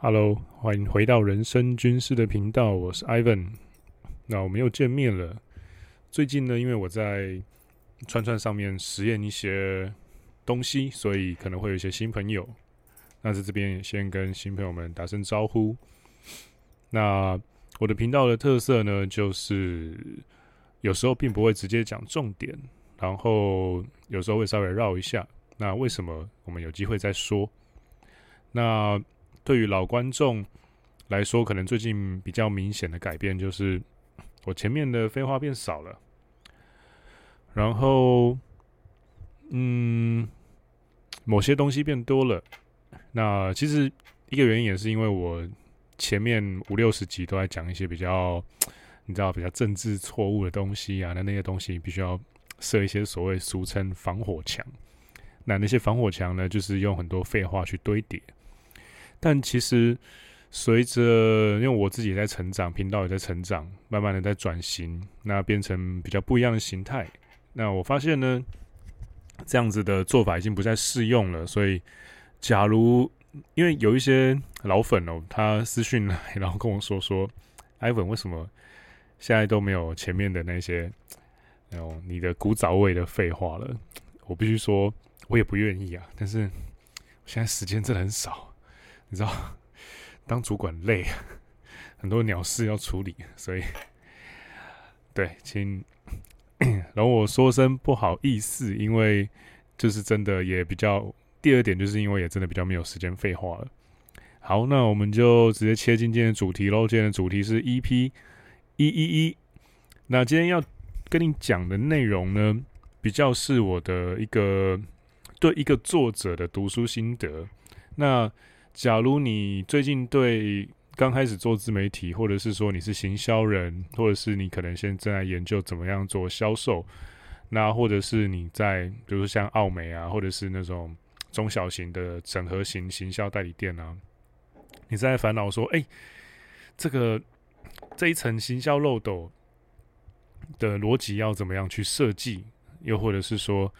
Hello，欢迎回到人生军事的频道，我是 Ivan。那我们又见面了。最近呢，因为我在串串上面实验一些东西，所以可能会有一些新朋友。那在这边也先跟新朋友们打声招呼。那我的频道的特色呢，就是有时候并不会直接讲重点，然后有时候会稍微绕一下。那为什么我们有机会再说？那对于老观众来说，可能最近比较明显的改变就是，我前面的废话变少了，然后，嗯，某些东西变多了。那其实一个原因也是因为我前面五六十集都在讲一些比较，你知道比较政治错误的东西啊，那那些东西必须要设一些所谓俗称防火墙。那那些防火墙呢，就是用很多废话去堆叠。但其实随着，因为我自己也在成长，频道也在成长，慢慢的在转型，那变成比较不一样的形态。那我发现呢，这样子的做法已经不再适用了。所以，假如因为有一些老粉哦，他私讯来，然后跟我说说艾文为什么现在都没有前面的那些，那种你的古早味的废话了？我必须说。我也不愿意啊，但是现在时间真的很少，你知道，当主管累，很多鸟事要处理，所以对，请 容我说声不好意思，因为就是真的也比较。第二点就是因为也真的比较没有时间废话了。好，那我们就直接切进今天的主题喽。今天的主题是 EP 一一一。那今天要跟你讲的内容呢，比较是我的一个。对一个作者的读书心得。那假如你最近对刚开始做自媒体，或者是说你是行销人，或者是你可能现在正在研究怎么样做销售，那或者是你在比如说像奥美啊，或者是那种中小型的整合型行销代理店啊，你在烦恼说，哎，这个这一层行销漏斗的逻辑要怎么样去设计？又或者是说，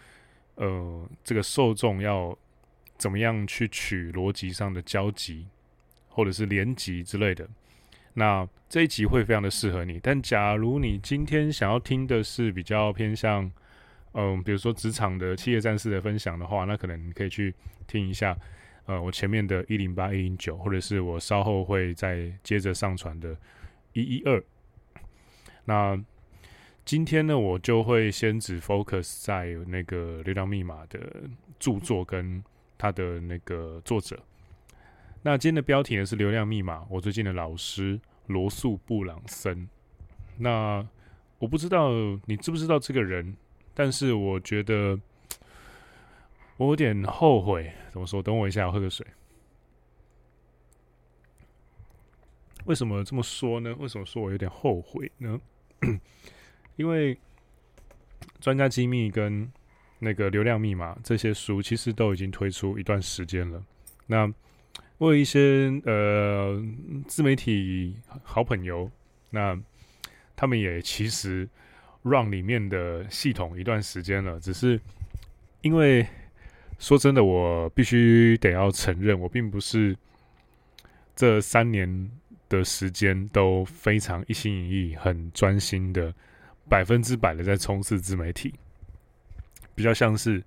呃，这个受众要怎么样去取逻辑上的交集，或者是连集之类的？那这一集会非常的适合你。但假如你今天想要听的是比较偏向，嗯、比如说职场的企业战士的分享的话，那可能你可以去听一下，呃，我前面的一零八一零九，或者是我稍后会再接着上传的一一二。那今天呢，我就会先只 focus 在那个《流量密码》的著作跟他的那个作者。那今天的标题呢是《流量密码》，我最近的老师罗素·布朗森。那我不知道你知不知道这个人，但是我觉得我有点后悔。怎么说？等我一下，我喝个水。为什么这么说呢？为什么说我有点后悔呢？因为专家机密跟那个流量密码这些书其实都已经推出一段时间了。那我有一些呃自媒体好朋友，那他们也其实 run 里面的系统一段时间了，只是因为说真的，我必须得要承认，我并不是这三年的时间都非常一心一意、很专心的。百分之百的在冲刺自媒体，比较像是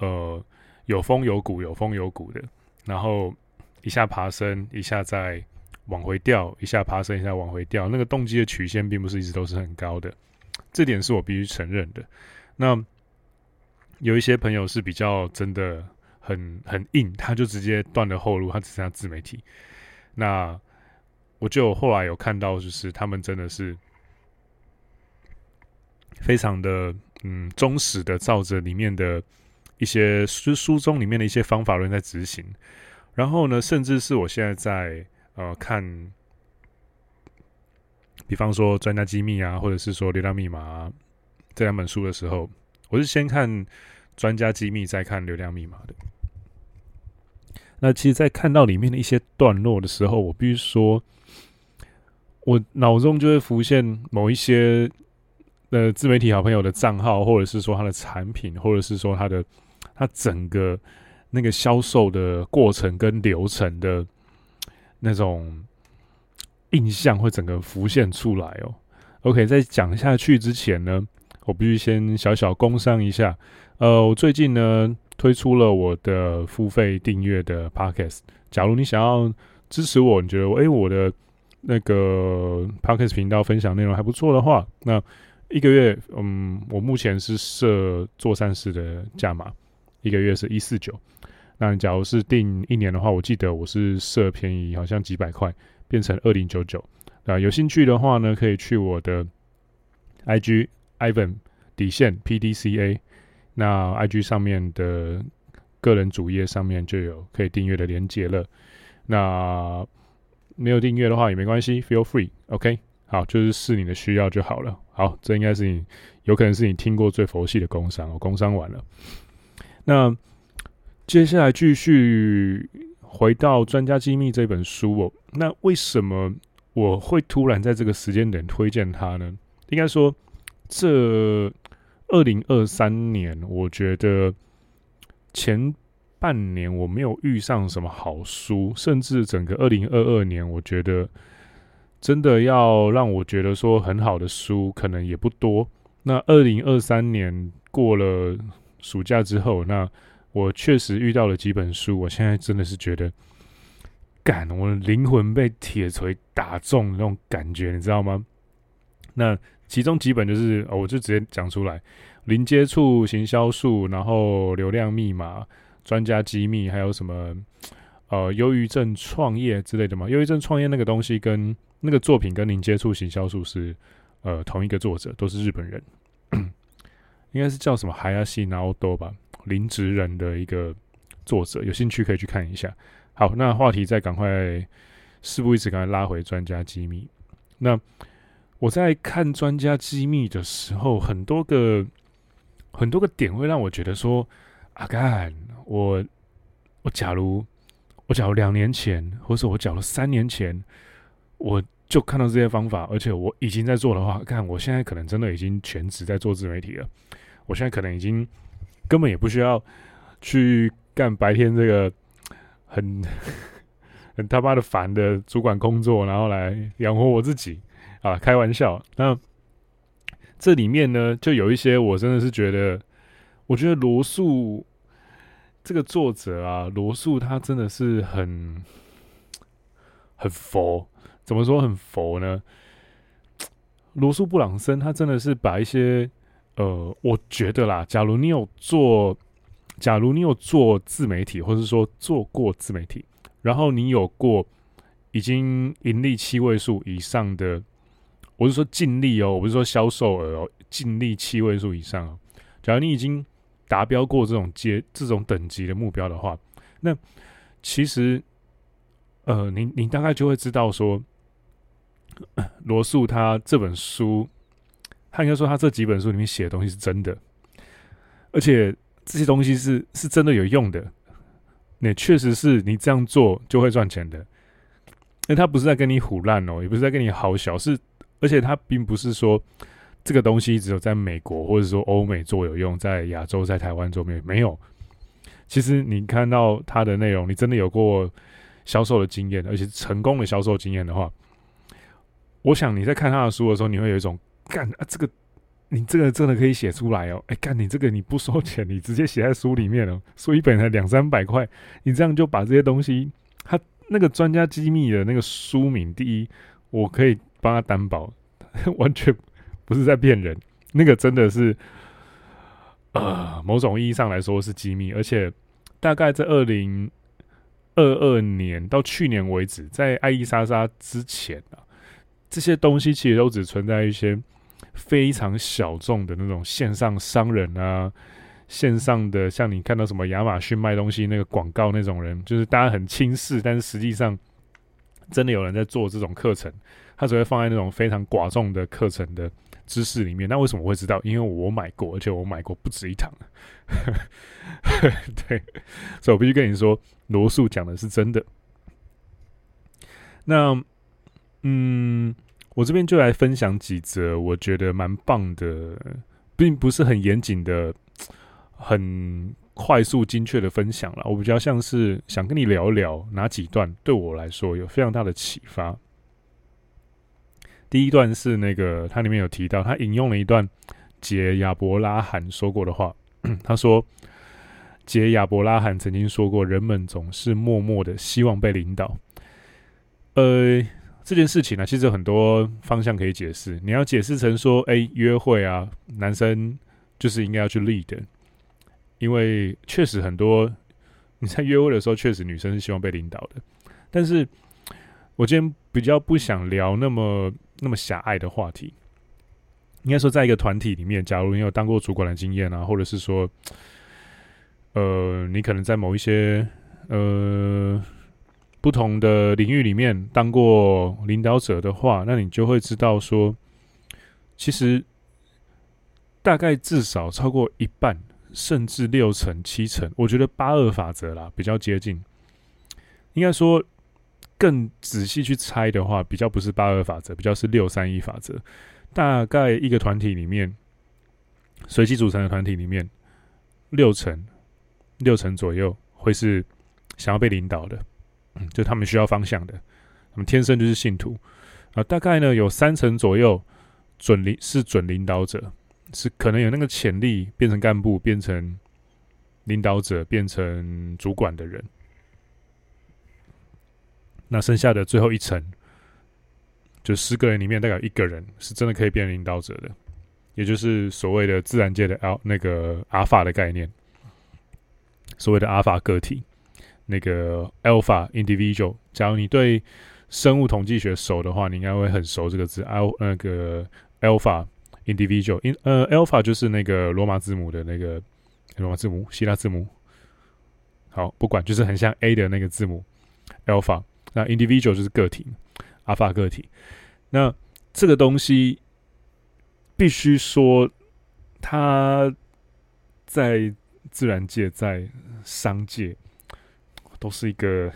呃有峰有谷，有峰有谷的，然后一下爬升，一下再往回掉，一下爬升，一下往回掉，那个动机的曲线并不是一直都是很高的，这点是我必须承认的。那有一些朋友是比较真的很很硬，他就直接断了后路，他只剩下自媒体。那我就后来有看到，就是他们真的是。非常的嗯忠实的照着里面的一些书书中里面的一些方法论在执行，然后呢，甚至是我现在在呃看，比方说专家机密啊，或者是说流量密码啊，这两本书的时候，我是先看专家机密，再看流量密码的。那其实，在看到里面的一些段落的时候，我必须说，我脑中就会浮现某一些。呃，自媒体好朋友的账号，或者是说他的产品，或者是说他的他整个那个销售的过程跟流程的那种印象会整个浮现出来哦。OK，在讲下去之前呢，我必须先小小工商一下。呃，我最近呢推出了我的付费订阅的 Podcast。假如你想要支持我，你觉得诶、我的那个 Podcast 频道分享内容还不错的话，那一个月，嗯，我目前是设做善事的价码，一个月是一四九。那假如是订一年的话，我记得我是设便宜，好像几百块，变成二零九九。啊，有兴趣的话呢，可以去我的 IG Ivan 底线 PDCA，那 IG 上面的个人主页上面就有可以订阅的连接了。那没有订阅的话也没关系，Feel free，OK，好，就是视你的需要就好了。好，这应该是你有可能是你听过最佛系的工商，我工商完了。那接下来继续回到《专家机密》这本书哦，那为什么？我会突然在这个时间点推荐它呢？应该说，这二零二三年，我觉得前半年我没有遇上什么好书，甚至整个二零二二年，我觉得真的要让我觉得说很好的书，可能也不多。那二零二三年过了暑假之后，那我确实遇到了几本书，我现在真的是觉得。干，我的灵魂被铁锤打中那种感觉，你知道吗？那其中几本就是，我就直接讲出来：零接触行销术，然后流量密码、专家机密，还有什么呃，忧郁症创业之类的嘛。忧郁症创业那个东西跟那个作品跟零接触行销术是呃同一个作者，都是日本人，应该是叫什么海亚西拿奥多吧，林职人的一个作者，有兴趣可以去看一下。好，那话题再赶快，事不宜迟，赶快拉回专家机密。那我在看专家机密的时候，很多个很多个点会让我觉得说，阿干，我我假如我假如两年前，或者我假如三年前，我就看到这些方法，而且我已经在做的话，看我现在可能真的已经全职在做自媒体了。我现在可能已经根本也不需要去干白天这个。很 很他妈的烦的主管工作，然后来养活我自己啊！开玩笑。那这里面呢，就有一些我真的是觉得，我觉得罗素这个作者啊，罗素他真的是很很佛。怎么说很佛呢？罗素布朗森他真的是把一些呃，我觉得啦，假如你有做。假如你有做自媒体，或者说做过自媒体，然后你有过已经盈利七位数以上的，我是说净利哦，我不是说销售额哦，净利七位数以上哦。假如你已经达标过这种阶这种等级的目标的话，那其实，呃，你你大概就会知道说，罗素他这本书，他应该说他这几本书里面写的东西是真的，而且。这些东西是是真的有用的，那确实是你这样做就会赚钱的。因为他不是在跟你唬烂哦，也不是在跟你好小，是而且他并不是说这个东西只有在美国或者说欧美做有用，在亚洲在台湾做没有没有。其实你看到他的内容，你真的有过销售的经验，而且成功的销售经验的话，我想你在看他的书的时候，你会有一种干啊这个。你这个真的可以写出来哦！哎，干你这个你不收钱，你直接写在书里面哦，书一本才两三百块，你这样就把这些东西，他那个专家机密的那个书名，第一，我可以帮他担保，完全不是在骗人，那个真的是，呃，某种意义上来说是机密，而且大概在二零二二年到去年为止，在爱莉莎莎之前啊，这些东西其实都只存在一些。非常小众的那种线上商人啊，线上的像你看到什么亚马逊卖东西那个广告那种人，就是大家很轻视，但是实际上真的有人在做这种课程，他只会放在那种非常寡众的课程的知识里面。那为什么会知道？因为我买过，而且我买过不止一堂。对，所以我必须跟你说，罗素讲的是真的。那，嗯。我这边就来分享几则我觉得蛮棒的，并不是很严谨的、很快速精确的分享了，我比较像是想跟你聊聊哪几段对我来说有非常大的启发。第一段是那个，它里面有提到，他引用了一段杰亚伯拉罕说过的话。他说：“杰亚伯拉罕曾经说过，人们总是默默的希望被领导。”呃，这件事情呢，其实有很多方向可以解释。你要解释成说，哎，约会啊，男生就是应该要去 lead，因为确实很多 你在约会的时候，确实女生是希望被领导的。但是我今天比较不想聊那么。那么狭隘的话题，应该说，在一个团体里面，假如你有当过主管的经验啊，或者是说，呃，你可能在某一些呃不同的领域里面当过领导者的话，那你就会知道说，其实大概至少超过一半，甚至六成、七成，我觉得八二法则啦比较接近，应该说。更仔细去猜的话，比较不是八二法则，比较是六三一法则。大概一个团体里面，随机组成的团体里面，六成六成左右会是想要被领导的，就他们需要方向的，他们天生就是信徒啊。大概呢有三成左右准领是准领导者，是可能有那个潜力变成干部、变成领导者、变成主管的人。那剩下的最后一层，就十个人里面大概有一个人是真的可以变领导者的，也就是所谓的自然界的 L 那个阿法的概念，所谓的阿法个体，那个 Alpha individual。假如你对生物统计学熟的话，你应该会很熟这个字，L 那个 Alpha individual。因呃 Alpha 就是那个罗马字母的那个罗马字母，希腊字母。好，不管就是很像 A 的那个字母 Alpha。那 individual 就是个体，，alpha 个体。那这个东西必须说，它在自然界、在商界都是一个，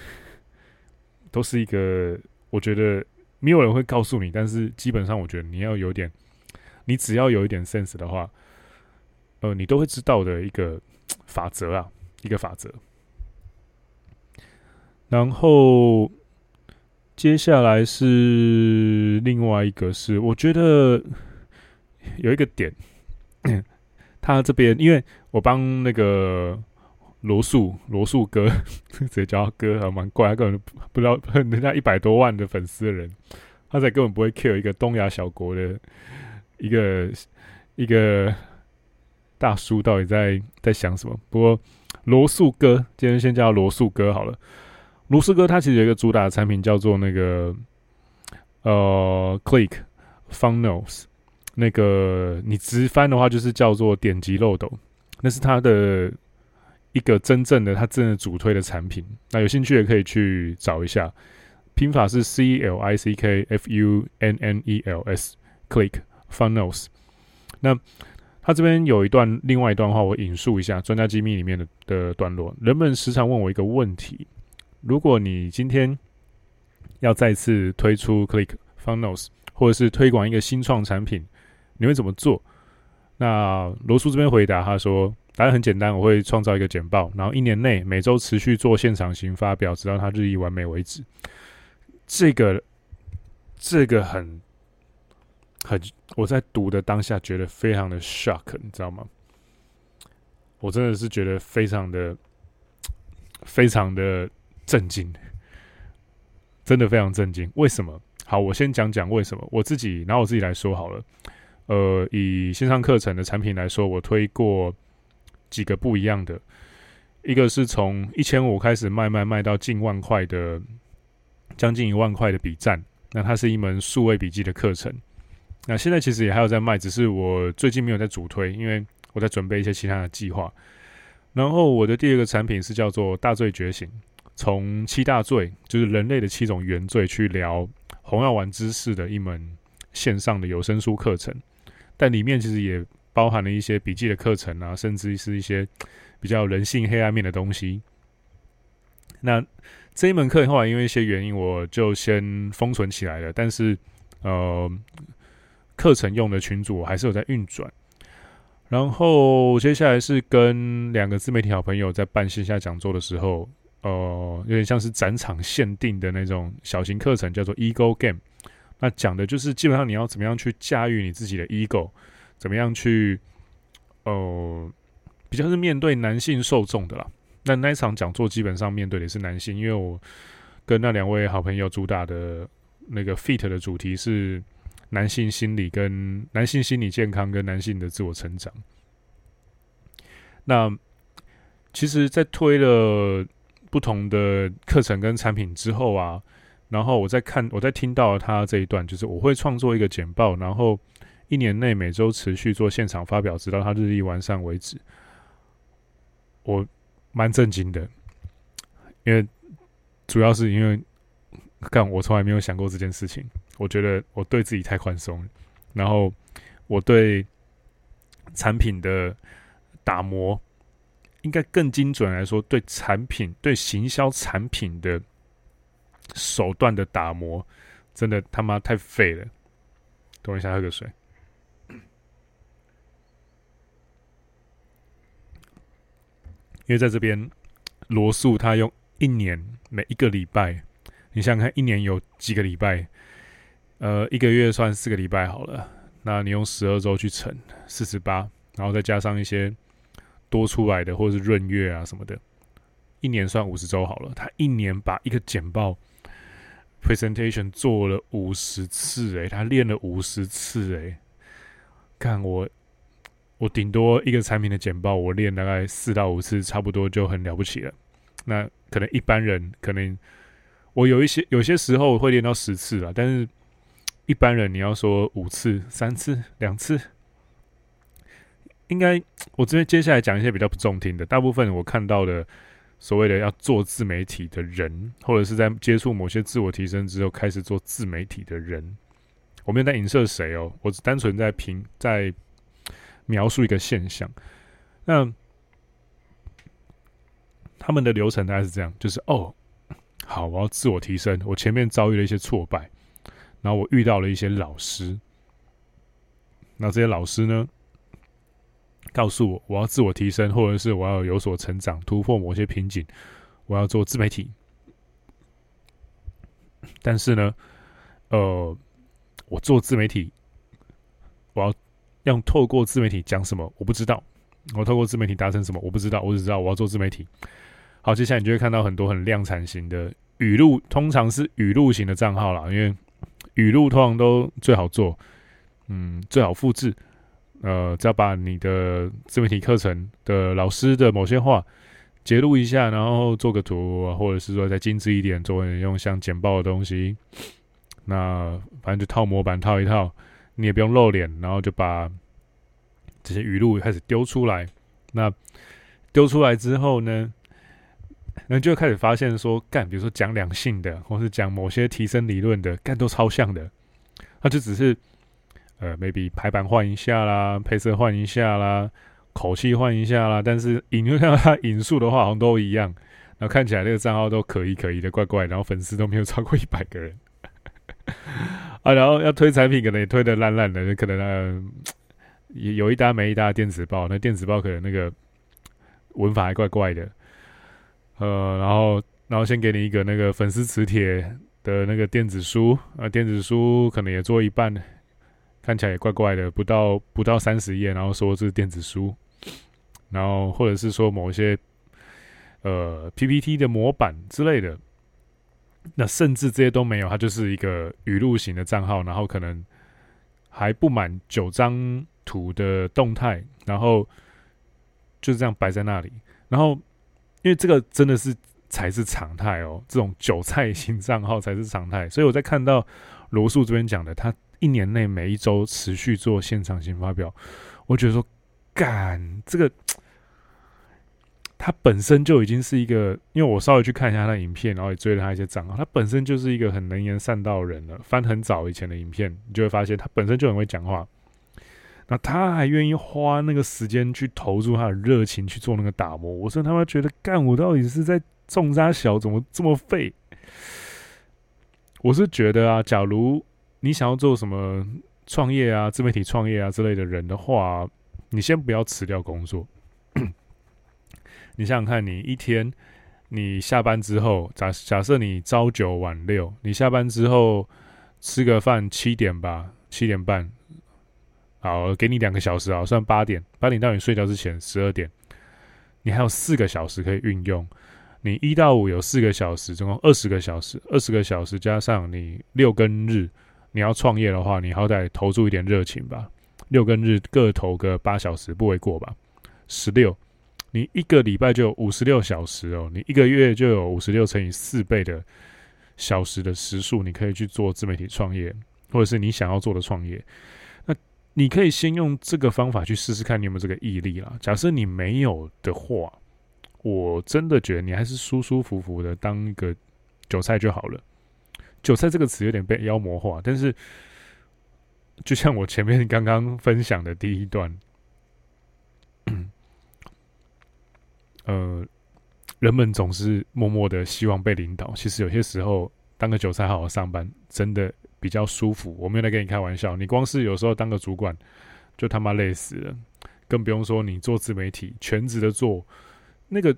都是一个。我觉得没有人会告诉你，但是基本上，我觉得你要有点，你只要有一点 sense 的话，呃，你都会知道的一个 法则啊，一个法则。然后。接下来是另外一个是，我觉得有一个点，他这边因为我帮那个罗素罗素哥直接 叫他哥还蛮怪，他根本不知道人家一百多万的粉丝的人，他才根本不会 care 一个东亚小国的一个一个大叔到底在在想什么。不过罗素哥，今天先叫罗素哥好了。罗素哥他其实有一个主打的产品叫做那个呃 Click Funnels，那个你直翻的话就是叫做点击漏斗，那是他的一个真正的他真的主推的产品。那有兴趣也可以去找一下，拼法是 C L I C K F U N N E L S Click Funnels。那他这边有一段另外一段话，我引述一下专家机密里面的的段落。人们时常问我一个问题。如果你今天要再次推出 Click Funnels，或者是推广一个新创产品，你会怎么做？那罗叔这边回答他说：“答案很简单，我会创造一个简报，然后一年内每周持续做现场型发表，直到它日益完美为止。”这个这个很很，我在读的当下觉得非常的 shock，你知道吗？我真的是觉得非常的非常的。震惊，真的非常震惊。为什么？好，我先讲讲为什么。我自己拿我自己来说好了。呃，以线上课程的产品来说，我推过几个不一样的。一个是从一千五开始卖卖卖到近万块的，将近一万块的笔战。那它是一门数位笔记的课程。那现在其实也还有在卖，只是我最近没有在主推，因为我在准备一些其他的计划。然后我的第二个产品是叫做大罪觉醒。从七大罪，就是人类的七种原罪，去聊红药丸知识的一门线上的有声书课程，但里面其实也包含了一些笔记的课程啊，甚至是一些比较人性黑暗面的东西。那这一门课后来因为一些原因，我就先封存起来了。但是，呃，课程用的群组我还是有在运转。然后接下来是跟两个自媒体好朋友在办线下讲座的时候，呃，有点像是展场限定的那种小型课程，叫做 Ego Game。那讲的就是基本上你要怎么样去驾驭你自己的 Ego，怎么样去，呃，比较是面对男性受众的啦。那那一场讲座基本上面对的是男性，因为我跟那两位好朋友主打的那个 Fit 的主题是。男性心理跟男性心理健康跟男性的自我成长，那其实，在推了不同的课程跟产品之后啊，然后我在看，我在听到他这一段，就是我会创作一个简报，然后一年内每周持续做现场发表，直到他日历完善为止。我蛮震惊的，因为主要是因为干，我从来没有想过这件事情。我觉得我对自己太宽松，然后我对产品的打磨，应该更精准来说，对产品、对行销产品的手段的打磨，真的他妈太废了。等我一下，喝个水。因为在这边，罗素他用一年每一个礼拜，你想想看，一年有几个礼拜？呃，一个月算四个礼拜好了，那你用十二周去乘四十八，然后再加上一些多出来的或者是闰月啊什么的，一年算五十周好了。他一年把一个简报 presentation 做了五十次，诶，他练了五十次，诶，看我，我顶多一个产品的简报，我练大概四到五次，差不多就很了不起了。那可能一般人可能我有一些有些时候会练到十次了，但是。一般人你要说五次、三次、两次，应该我这边接下来讲一些比较不中听的。大部分我看到的所谓的要做自媒体的人，或者是在接触某些自我提升之后开始做自媒体的人，我没有在影射谁哦，我只单纯在评在描述一个现象。那他们的流程大概是这样，就是哦，好，我要自我提升，我前面遭遇了一些挫败。然后我遇到了一些老师，那这些老师呢，告诉我我要自我提升，或者是我要有所成长，突破某些瓶颈，我要做自媒体。但是呢，呃，我做自媒体，我要用透过自媒体讲什么，我不知道。我透过自媒体达成什么，我不知道。我只知道我要做自媒体。好，接下来你就会看到很多很量产型的语录，通常是语录型的账号啦，因为。语录通常都最好做，嗯，最好复制。呃，只要把你的自媒体课程的老师的某些话截录一下，然后做个图，或者是说再精致一点，做用像简报的东西。那反正就套模板套一套，你也不用露脸，然后就把这些语录开始丢出来。那丢出来之后呢？那就开始发现说，干，比如说讲两性的，或是讲某些提升理论的，干都超像的。他就只是，呃，maybe 排版换一下啦，配色换一下啦，口气换一下啦，但是引就像他引述的话，好像都一样。然后看起来这个账号都可疑可疑的，怪怪。然后粉丝都没有超过一百个人。啊，然后要推产品，可能也推的烂烂的，可能呃，有一搭没一搭电子报，那电子报可能那个文法还怪怪的。呃，然后，然后先给你一个那个粉丝磁铁的那个电子书，啊，电子书可能也做一半，看起来也怪怪的，不到不到三十页，然后说是电子书，然后或者是说某一些呃 PPT 的模板之类的，那甚至这些都没有，它就是一个语录型的账号，然后可能还不满九张图的动态，然后就这样摆在那里，然后。因为这个真的是才是常态哦，这种韭菜型账号才是常态。所以我在看到罗素这边讲的，他一年内每一周持续做现场型发表，我觉得说，干这个，他本身就已经是一个，因为我稍微去看一下他的影片，然后也追了他一些账号，他本身就是一个很能言善道的人了。翻很早以前的影片，你就会发现他本身就很会讲话。那他还愿意花那个时间去投入他的热情去做那个打磨，我说他妈觉得干我到底是在种沙小，怎么这么废？我是觉得啊，假如你想要做什么创业啊、自媒体创业啊之类的人的话，你先不要辞掉工作，你想想看，你一天你下班之后，假假设你朝九晚六，你下班之后吃个饭七点吧，七点半，好，给你两个小时啊，算八点，八点到你睡觉之前十二点，你还有四个小时可以运用。你一到五有四个小时，总共二十个小时，二十个小时加上你六跟日，你要创业的话，你好歹投注一点热情吧。六跟日各投个八小时不为过吧？十六，你一个礼拜就有五十六小时哦，你一个月就有五十六乘以四倍的小时的时数，你可以去做自媒体创业，或者是你想要做的创业。那你可以先用这个方法去试试看，你有没有这个毅力啦。假设你没有的话，我真的觉得你还是舒舒服服的当一个韭菜就好了。韭菜这个词有点被妖魔化，但是就像我前面刚刚分享的第一段，呃，人们总是默默的希望被领导。其实有些时候当个韭菜好好上班，真的比较舒服。我没有在跟你开玩笑，你光是有时候当个主管就他妈累死了，更不用说你做自媒体全职的做。那个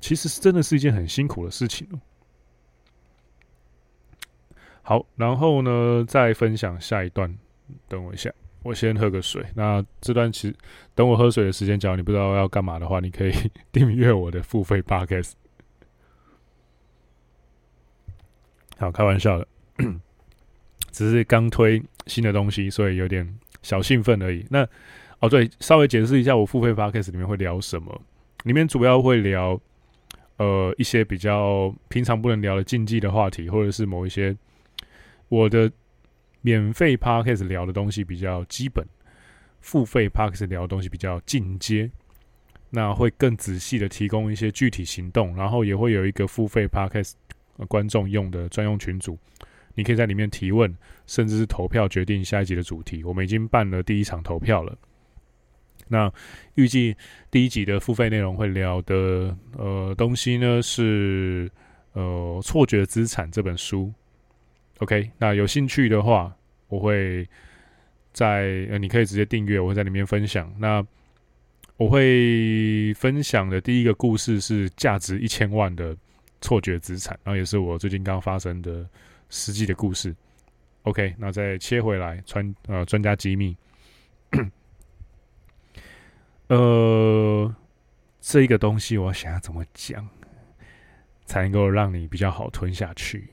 其实是真的是一件很辛苦的事情。好，然后呢，再分享下一段。等我一下，我先喝个水。那这段其实等我喝水的时间，假如你不知道要干嘛的话，你可以 订阅我的付费 Podcast。好，开玩笑的，只是刚推新的东西，所以有点小兴奋而已。那哦，对，稍微解释一下，我付费 Podcast 里面会聊什么。里面主要会聊，呃，一些比较平常不能聊的禁忌的话题，或者是某一些我的免费 Podcast 聊的东西比较基本，付费 Podcast 聊的东西比较进阶。那会更仔细的提供一些具体行动，然后也会有一个付费 Podcast 观众用的专用群组，你可以在里面提问，甚至是投票决定下一集的主题。我们已经办了第一场投票了。那预计第一集的付费内容会聊的呃东西呢是呃错觉资产这本书，OK，那有兴趣的话，我会在呃你可以直接订阅，我会在里面分享。那我会分享的第一个故事是价值一千万的错觉资产，然后也是我最近刚发生的实际的故事。OK，那再切回来，专呃专家机密。呃，这个东西我想要怎么讲，才能够让你比较好吞下去？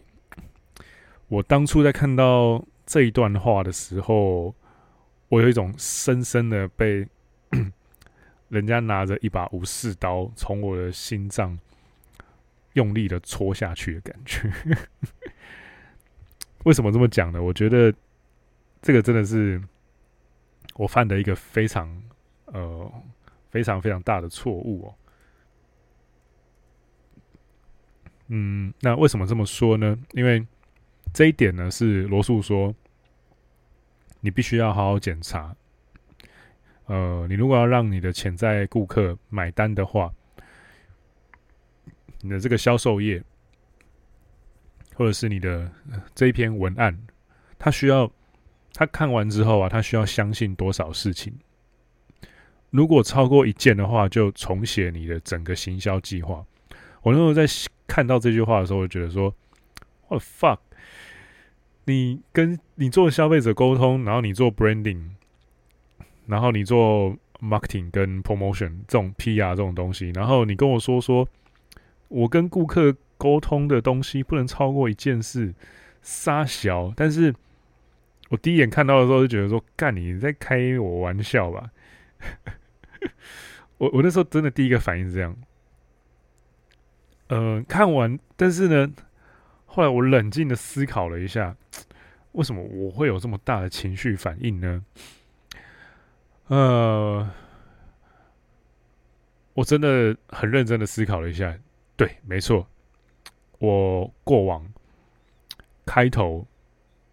我当初在看到这一段话的时候，我有一种深深的被 人家拿着一把武士刀从我的心脏用力的戳下去的感觉。为什么这么讲呢？我觉得这个真的是我犯的一个非常。呃，非常非常大的错误哦。嗯，那为什么这么说呢？因为这一点呢，是罗素说，你必须要好好检查。呃，你如果要让你的潜在顾客买单的话，你的这个销售页，或者是你的这一篇文案，他需要他看完之后啊，他需要相信多少事情？如果超过一件的话，就重写你的整个行销计划。我那时候在看到这句话的时候，我觉得说我 fuck？你跟你做消费者沟通，然后你做 branding，然后你做 marketing 跟 promotion 这种 PR 这种东西，然后你跟我说说，我跟顾客沟通的东西不能超过一件事，杀小。但是我第一眼看到的时候就觉得说：干，你在开我玩笑吧？” 我我那时候真的第一个反应是这样，嗯、呃，看完，但是呢，后来我冷静的思考了一下，为什么我会有这么大的情绪反应呢？呃，我真的很认真的思考了一下，对，没错，我过往开头。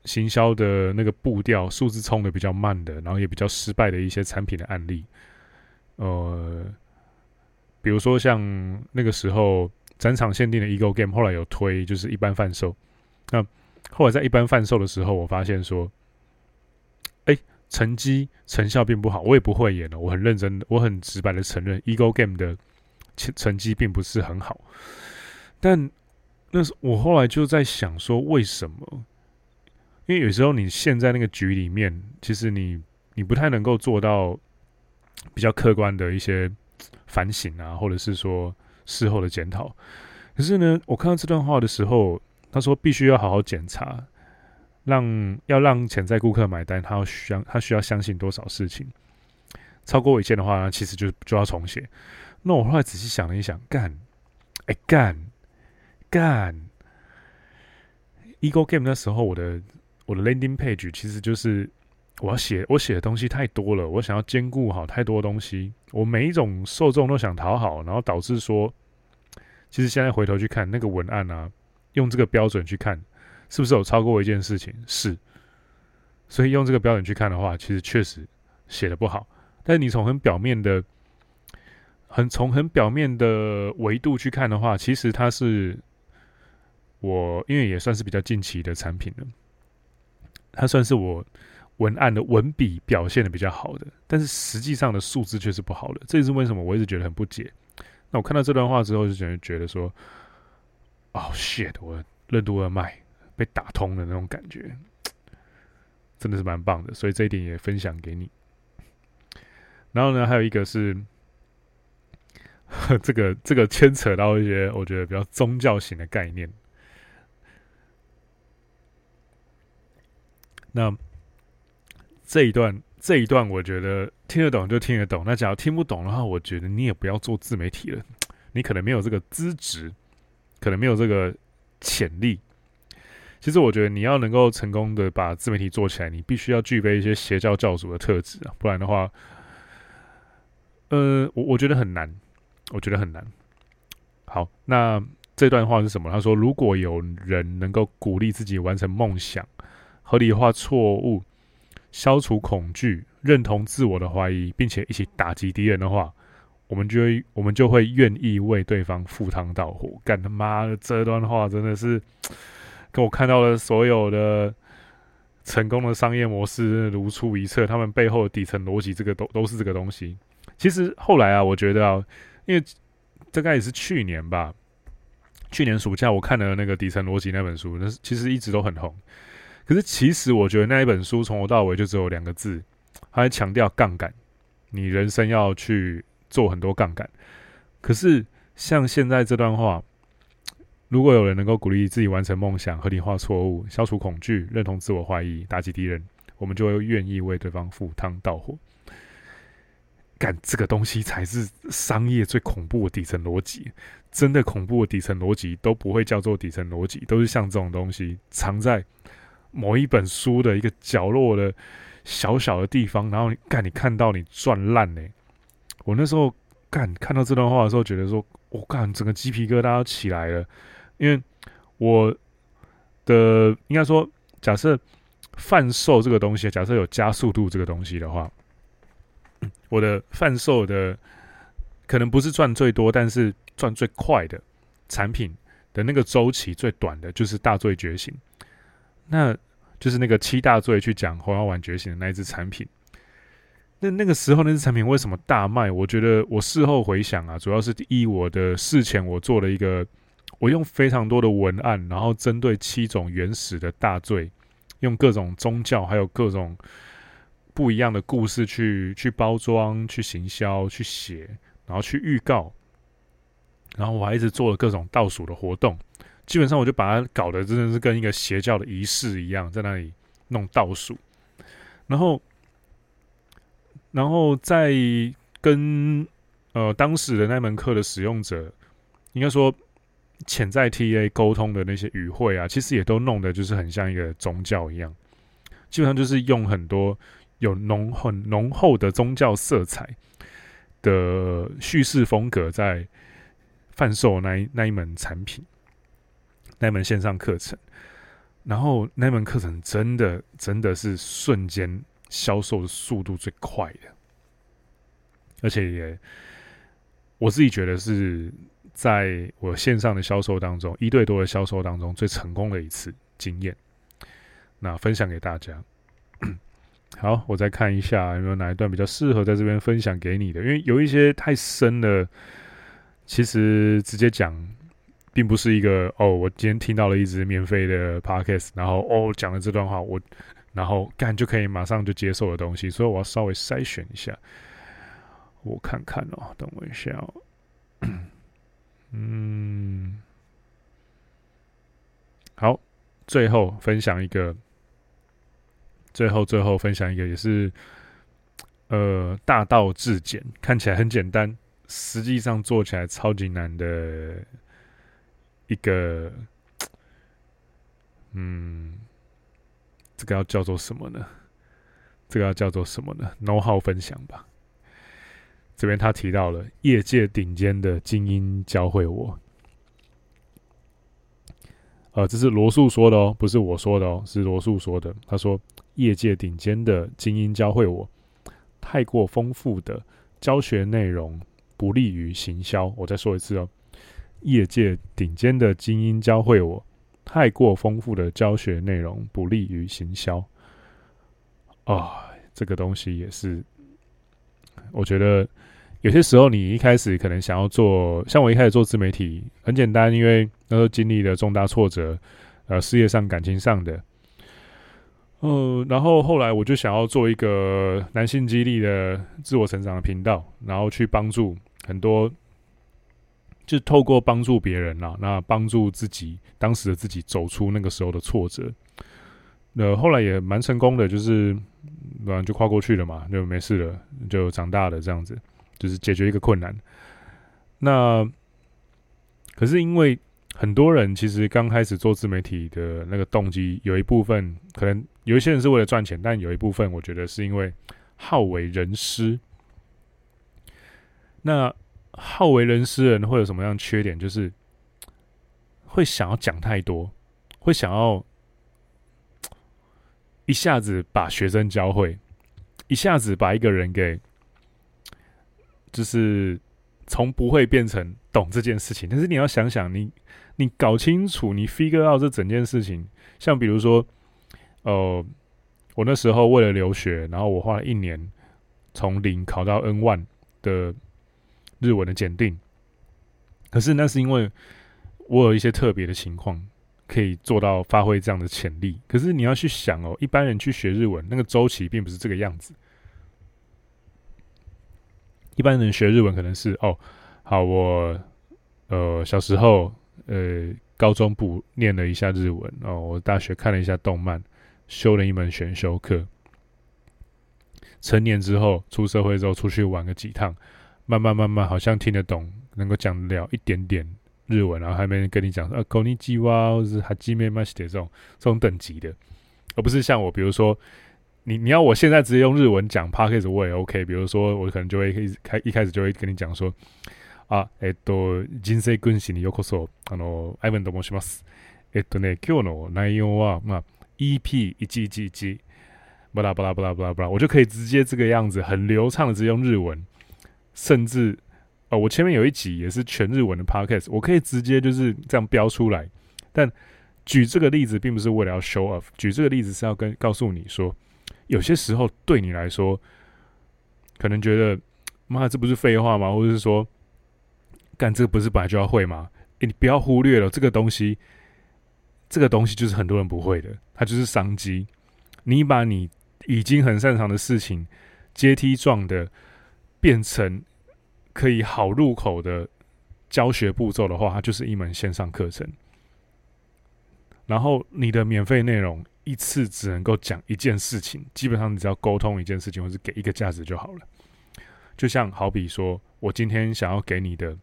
行销的那个步调，数字冲的比较慢的，然后也比较失败的一些产品的案例，呃，比如说像那个时候展场限定的 Ego Game，后来有推就是一般贩售。那后来在一般贩售的时候，我发现说，哎，成绩成效并不好，我也不会演了。我很认真，我很直白的承认，Ego Game 的成成绩并不是很好。但那是我后来就在想说，为什么？因为有时候你陷在那个局里面，其实你你不太能够做到比较客观的一些反省啊，或者是说事后的检讨。可是呢，我看到这段话的时候，他说必须要好好检查。让要让潜在顾客买单，他要相他需要相信多少事情？超过违建的话，其实就就要重写。那我后来仔细想了一想，干，哎干干，Ego Game 那时候我的我的 landing page 其实就是我要写我写的东西太多了，我想要兼顾好太多东西，我每一种受众都想讨好，然后导致说，其实现在回头去看那个文案啊，用这个标准去看。是不是有超过一件事情？是，所以用这个标准去看的话，其实确实写的不好。但是你从很表面的、很从很表面的维度去看的话，其实它是我因为也算是比较近期的产品了，它算是我文案的文笔表现的比较好的，但是实际上的数字却是不好的。这也是为什么我一直觉得很不解。那我看到这段话之后，就觉觉得说，哦，shit，我任督二脉。被打通的那种感觉，真的是蛮棒的，所以这一点也分享给你。然后呢，还有一个是，这个这个牵扯到一些我觉得比较宗教型的概念。那这一段这一段，我觉得听得懂就听得懂。那假如听不懂的话，我觉得你也不要做自媒体了，你可能没有这个资质，可能没有这个潜力。其实我觉得你要能够成功的把自媒体做起来，你必须要具备一些邪教教主的特质啊，不然的话，呃，我我觉得很难，我觉得很难。好，那这段话是什么？他说：“如果有人能够鼓励自己完成梦想，合理化错误，消除恐惧，认同自我的怀疑，并且一起打击敌人的话，我们就会我们就会愿意为对方赴汤蹈火。”干他妈的，这段话真的是。跟我看到的所有的成功的商业模式如出一辙，他们背后的底层逻辑，这个都都是这个东西。其实后来啊，我觉得啊，因为大概也是去年吧，去年暑假我看了那个《底层逻辑》那本书，那其实一直都很红。可是其实我觉得那一本书从头到尾就只有两个字，它还强调杠杆，你人生要去做很多杠杆。可是像现在这段话。如果有人能够鼓励自己完成梦想、合理化错误、消除恐惧、认同自我怀疑、打击敌人，我们就会愿意为对方赴汤蹈火。干这个东西才是商业最恐怖的底层逻辑。真的恐怖的底层逻辑都不会叫做底层逻辑，都是像这种东西藏在某一本书的一个角落的小小的地方。然后你干你看到你赚烂呢。我那时候干看到这段话的时候，觉得说我干整个鸡皮疙瘩都起来了。因为我的应该说，假设贩售这个东西，假设有加速度这个东西的话，我的贩售的可能不是赚最多，但是赚最快的产品的那个周期最短的，就是大罪觉醒，那就是那个七大罪去讲红药丸觉醒的那一支产品。那那个时候那支产品为什么大卖？我觉得我事后回想啊，主要是依我的事前我做了一个。我用非常多的文案，然后针对七种原始的大罪，用各种宗教还有各种不一样的故事去去包装、去行销、去写，然后去预告，然后我还一直做了各种倒数的活动。基本上我就把它搞得真的是跟一个邪教的仪式一样，在那里弄倒数，然后，然后在跟呃当时的那门课的使用者，应该说。潜在 TA 沟通的那些语汇啊，其实也都弄得就是很像一个宗教一样，基本上就是用很多有浓很浓厚的宗教色彩的叙事风格在贩售那一那一门产品，那门线上课程，然后那门课程真的真的是瞬间销售的速度最快的，而且也我自己觉得是。在我线上的销售当中，一对多的销售当中最成功的一次经验，那分享给大家。好，我再看一下有没有哪一段比较适合在这边分享给你的，因为有一些太深了，其实直接讲，并不是一个哦，我今天听到了一支免费的 podcast，然后哦讲了这段话，我然后干就可以马上就接受的东西，所以我要稍微筛选一下，我看看哦，等我一下哦，嗯，好，最后分享一个。最后，最后分享一个也是，呃，大道至简，看起来很简单，实际上做起来超级难的一个，嗯，这个要叫做什么呢？这个要叫做什么呢？know-how 分享吧。这边他提到了业界顶尖的精英教会我。呃，这是罗素说的哦，不是我说的哦，是罗素说的。他说，业界顶尖的精英教会我，太过丰富的教学内容不利于行销。我再说一次哦，业界顶尖的精英教会我，太过丰富的教学内容不利于行销。啊、哦，这个东西也是，我觉得。有些时候，你一开始可能想要做，像我一开始做自媒体，很简单，因为那时候经历了重大挫折，呃，事业上、感情上的，呃，然后后来我就想要做一个男性激励的自我成长的频道，然后去帮助很多，就透过帮助别人啊，那帮助自己当时的自己走出那个时候的挫折，呃，后来也蛮成功的，就是，然就跨过去了嘛，就没事了，就长大了这样子。就是解决一个困难，那可是因为很多人其实刚开始做自媒体的那个动机，有一部分可能有一些人是为了赚钱，但有一部分我觉得是因为好为人师。那好为人师人会有什么样的缺点？就是会想要讲太多，会想要一下子把学生教会，一下子把一个人给。就是从不会变成懂这件事情，但是你要想想你，你搞清楚，你 figure out 这整件事情。像比如说，呃，我那时候为了留学，然后我花了一年从零考到 N one 的日文的检定。可是那是因为我有一些特别的情况，可以做到发挥这样的潜力。可是你要去想哦，一般人去学日文，那个周期并不是这个样子。一般人学日文可能是哦，好，我呃小时候呃高中部念了一下日文哦，我大学看了一下动漫，修了一门选修课。成年之后出社会之后出去玩个几趟，慢慢慢慢好像听得懂，能够讲得了一点点日文，然后还没人跟你讲呃，こんにちは或是はじめまして这种这种等级的，而不是像我，比如说。你你要我现在直接用日文讲 podcast 我也 OK，比如说我可能就会一开一开始就会跟你讲说啊，えっと人生军师にようこそあのアイヴァンと申します。えっとね今日の内容はまあ EP 一季一季一季，巴拉巴拉巴拉巴拉巴拉，我就可以直接这个样子很流畅的直接用日文， 甚至哦，我前面有一集也是全日文的 podcast，我可以直接就是这样标出来。但举这个例子并不是为了要 show off，举这个例子是要跟告诉你说。有些时候对你来说，可能觉得妈，这不是废话吗？或者是说，干这个不是本来就要会吗？你不要忽略了这个东西，这个东西就是很多人不会的，它就是商机。你把你已经很擅长的事情，阶梯状的变成可以好入口的教学步骤的话，它就是一门线上课程。然后你的免费内容。一次只能够讲一件事情，基本上你只要沟通一件事情，或是给一个价值就好了。就像好比说，我今天想要给你的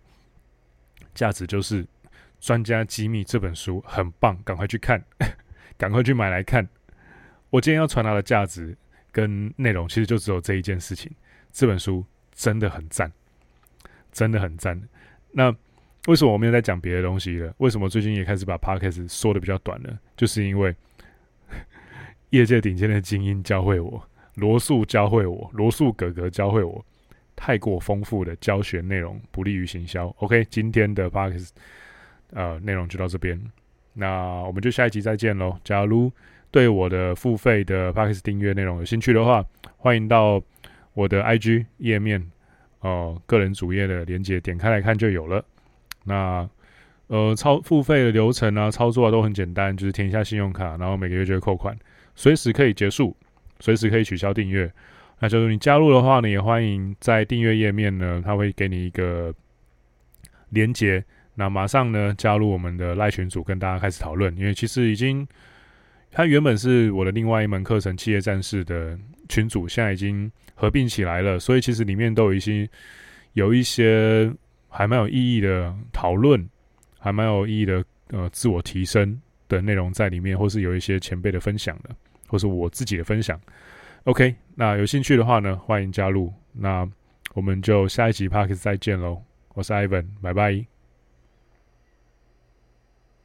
价值就是《专家机密》这本书很棒，赶快去看，赶快去买来看。我今天要传达的价值跟内容，其实就只有这一件事情。这本书真的很赞，真的很赞。那为什么我没有在讲别的东西了？为什么最近也开始把 Podcast 说的比较短了？就是因为。业界顶尖的精英教会我，罗素教会我，罗素哥哥教会我，太过丰富的教学内容不利于行销。OK，今天的 Podcast 呃内容就到这边，那我们就下一集再见喽。假如对我的付费的 Podcast 订阅内容有兴趣的话，欢迎到我的 IG 页面哦、呃，个人主页的连接点开来看就有了。那呃，操付费的流程啊，操作啊都很简单，就是填一下信用卡，然后每个月就会扣款，随时可以结束，随时可以取消订阅。那就是你加入的话呢，也欢迎在订阅页面呢，他会给你一个连接，那马上呢加入我们的赖群组，跟大家开始讨论。因为其实已经，它原本是我的另外一门课程《企业战士》的群组，现在已经合并起来了，所以其实里面都有一些有一些还蛮有意义的讨论，还蛮有意义的呃自我提升的内容在里面，或是有一些前辈的分享的，或是我自己的分享。OK，那有兴趣的话呢，欢迎加入。那我们就下一集 Podcast 再见喽。我是 Ivan，拜拜。